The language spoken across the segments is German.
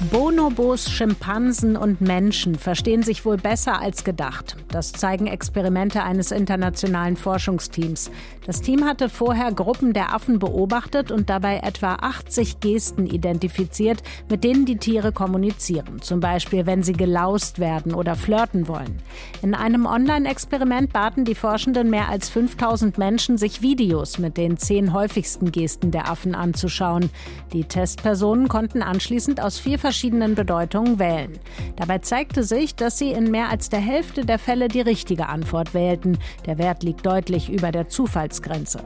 Bonobos, Schimpansen und Menschen verstehen sich wohl besser als gedacht. Das zeigen Experimente eines internationalen Forschungsteams. Das Team hatte vorher Gruppen der Affen beobachtet und dabei etwa 80 Gesten identifiziert, mit denen die Tiere kommunizieren. Zum Beispiel, wenn sie gelaust werden oder flirten wollen. In einem Online-Experiment baten die Forschenden mehr als 5000 Menschen, sich Videos mit den zehn häufigsten Gesten der Affen anzuschauen. Die Testpersonen konnten anschließend aus vier verschiedenen Bedeutungen wählen. Dabei zeigte sich, dass sie in mehr als der Hälfte der Fälle die richtige Antwort wählten. Der Wert liegt deutlich über der Zufallsgrenze.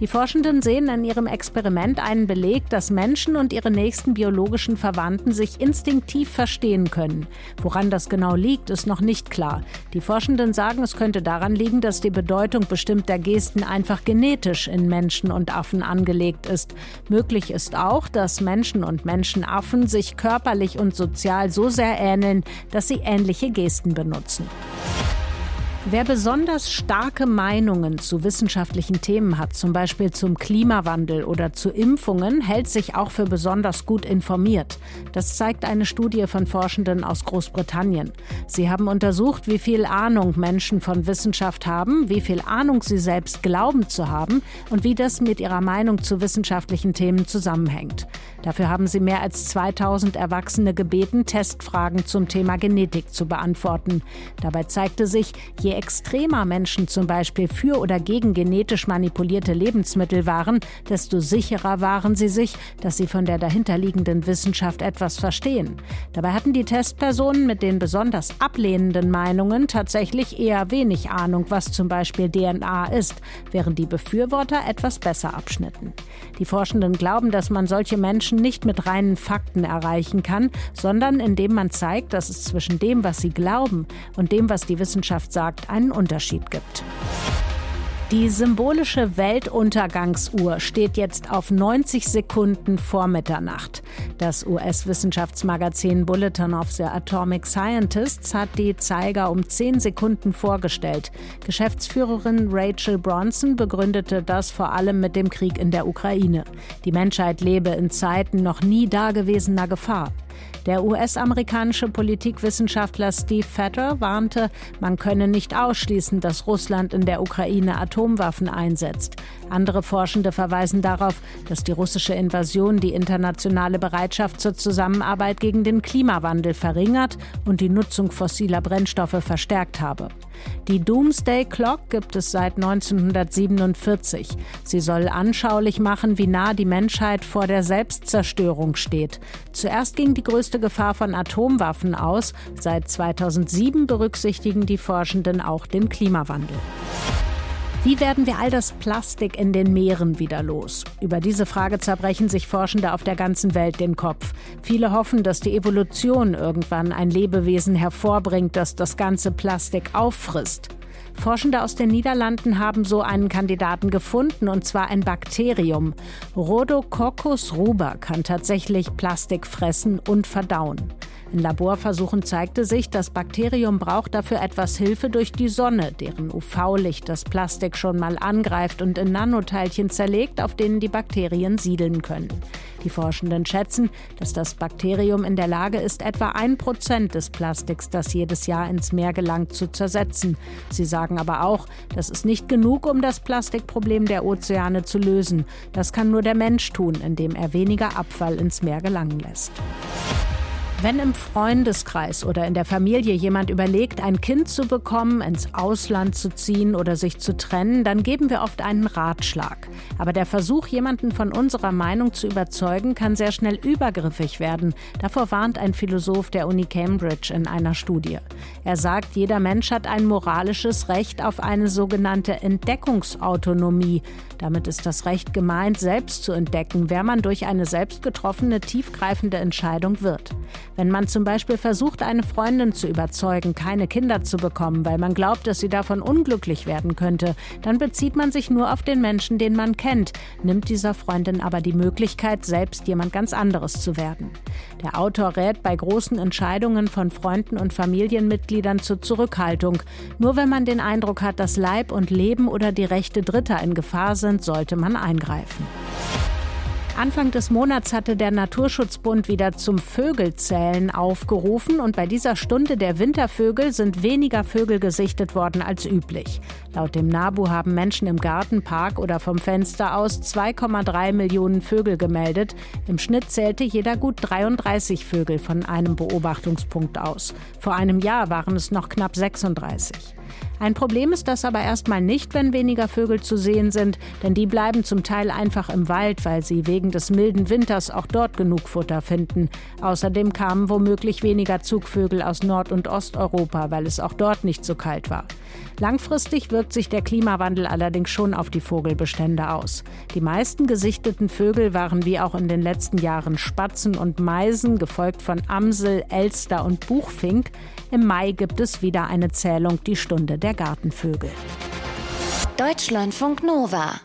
Die Forschenden sehen in ihrem Experiment einen Beleg, dass Menschen und ihre nächsten biologischen Verwandten sich instinktiv verstehen können. Woran das genau liegt, ist noch nicht klar. Die Forschenden sagen, es könnte daran liegen, dass die Bedeutung bestimmter Gesten einfach genetisch in Menschen und Affen angelegt ist. Möglich ist auch, dass Menschen und Menschenaffen sich körperlich körperlich und sozial so sehr ähneln, dass sie ähnliche Gesten benutzen. Wer besonders starke Meinungen zu wissenschaftlichen Themen hat, zum Beispiel zum Klimawandel oder zu Impfungen, hält sich auch für besonders gut informiert. Das zeigt eine Studie von Forschenden aus Großbritannien. Sie haben untersucht, wie viel Ahnung Menschen von Wissenschaft haben, wie viel Ahnung sie selbst glauben zu haben und wie das mit ihrer Meinung zu wissenschaftlichen Themen zusammenhängt. Dafür haben sie mehr als 2000 Erwachsene gebeten, Testfragen zum Thema Genetik zu beantworten. Dabei zeigte sich, je extremer Menschen zum Beispiel für oder gegen genetisch manipulierte Lebensmittel waren, desto sicherer waren sie sich, dass sie von der dahinterliegenden Wissenschaft etwas verstehen. Dabei hatten die Testpersonen mit den besonders ablehnenden Meinungen tatsächlich eher wenig Ahnung, was zum Beispiel DNA ist, während die Befürworter etwas besser abschnitten. Die Forschenden glauben, dass man solche Menschen nicht mit reinen Fakten erreichen kann, sondern indem man zeigt, dass es zwischen dem, was sie glauben und dem, was die Wissenschaft sagt, einen Unterschied gibt. Die symbolische Weltuntergangsuhr steht jetzt auf 90 Sekunden vor Mitternacht. Das US-Wissenschaftsmagazin Bulletin of the Atomic Scientists hat die Zeiger um 10 Sekunden vorgestellt. Geschäftsführerin Rachel Bronson begründete das vor allem mit dem Krieg in der Ukraine. Die Menschheit lebe in Zeiten noch nie dagewesener Gefahr. Der US-amerikanische Politikwissenschaftler Steve Fetter warnte, man könne nicht ausschließen, dass Russland in der Ukraine Atomwaffen einsetzt. Andere Forschende verweisen darauf, dass die russische Invasion die internationale Bereitschaft zur Zusammenarbeit gegen den Klimawandel verringert und die Nutzung fossiler Brennstoffe verstärkt habe. Die Doomsday Clock gibt es seit 1947. Sie soll anschaulich machen, wie nah die Menschheit vor der Selbstzerstörung steht. Zuerst ging die größte Gefahr von Atomwaffen aus. Seit 2007 berücksichtigen die Forschenden auch den Klimawandel. Wie werden wir all das Plastik in den Meeren wieder los? Über diese Frage zerbrechen sich Forschende auf der ganzen Welt den Kopf. Viele hoffen, dass die Evolution irgendwann ein Lebewesen hervorbringt, das das ganze Plastik auffrisst. Forschende aus den Niederlanden haben so einen Kandidaten gefunden, und zwar ein Bakterium. Rhodococcus ruber kann tatsächlich Plastik fressen und verdauen. In Laborversuchen zeigte sich, das Bakterium braucht dafür etwas Hilfe durch die Sonne, deren UV-Licht das Plastik schon mal angreift und in Nanoteilchen zerlegt, auf denen die Bakterien siedeln können. Die Forschenden schätzen, dass das Bakterium in der Lage ist, etwa ein Prozent des Plastiks, das jedes Jahr ins Meer gelangt, zu zersetzen. Sie sagen aber auch, das ist nicht genug, um das Plastikproblem der Ozeane zu lösen. Das kann nur der Mensch tun, indem er weniger Abfall ins Meer gelangen lässt. Wenn im Freundeskreis oder in der Familie jemand überlegt, ein Kind zu bekommen, ins Ausland zu ziehen oder sich zu trennen, dann geben wir oft einen Ratschlag. Aber der Versuch, jemanden von unserer Meinung zu überzeugen, kann sehr schnell übergriffig werden. Davor warnt ein Philosoph der Uni Cambridge in einer Studie. Er sagt, jeder Mensch hat ein moralisches Recht auf eine sogenannte Entdeckungsautonomie. Damit ist das Recht gemeint, selbst zu entdecken, wer man durch eine selbst getroffene, tiefgreifende Entscheidung wird. Wenn man zum Beispiel versucht, eine Freundin zu überzeugen, keine Kinder zu bekommen, weil man glaubt, dass sie davon unglücklich werden könnte, dann bezieht man sich nur auf den Menschen, den man kennt, nimmt dieser Freundin aber die Möglichkeit, selbst jemand ganz anderes zu werden. Der Autor rät bei großen Entscheidungen von Freunden und Familienmitgliedern zur Zurückhaltung. Nur wenn man den Eindruck hat, dass Leib und Leben oder die Rechte Dritter in Gefahr sind, sollte man eingreifen. Anfang des Monats hatte der Naturschutzbund wieder zum Vögelzählen aufgerufen und bei dieser Stunde der Wintervögel sind weniger Vögel gesichtet worden als üblich. Laut dem NABU haben Menschen im Garten, Park oder vom Fenster aus 2,3 Millionen Vögel gemeldet. Im Schnitt zählte jeder gut 33 Vögel von einem Beobachtungspunkt aus. Vor einem Jahr waren es noch knapp 36. Ein Problem ist das aber erstmal nicht, wenn weniger Vögel zu sehen sind, denn die bleiben zum Teil einfach im Wald, weil sie wegen des milden Winters auch dort genug Futter finden. Außerdem kamen womöglich weniger Zugvögel aus Nord- und Osteuropa, weil es auch dort nicht so kalt war. Langfristig wirkt sich der Klimawandel allerdings schon auf die Vogelbestände aus. Die meisten gesichteten Vögel waren wie auch in den letzten Jahren Spatzen und Meisen, gefolgt von Amsel, Elster und Buchfink. Im Mai gibt es wieder eine Zählung, die Stunde der Gartenvögel. Deutschlandfunk Nova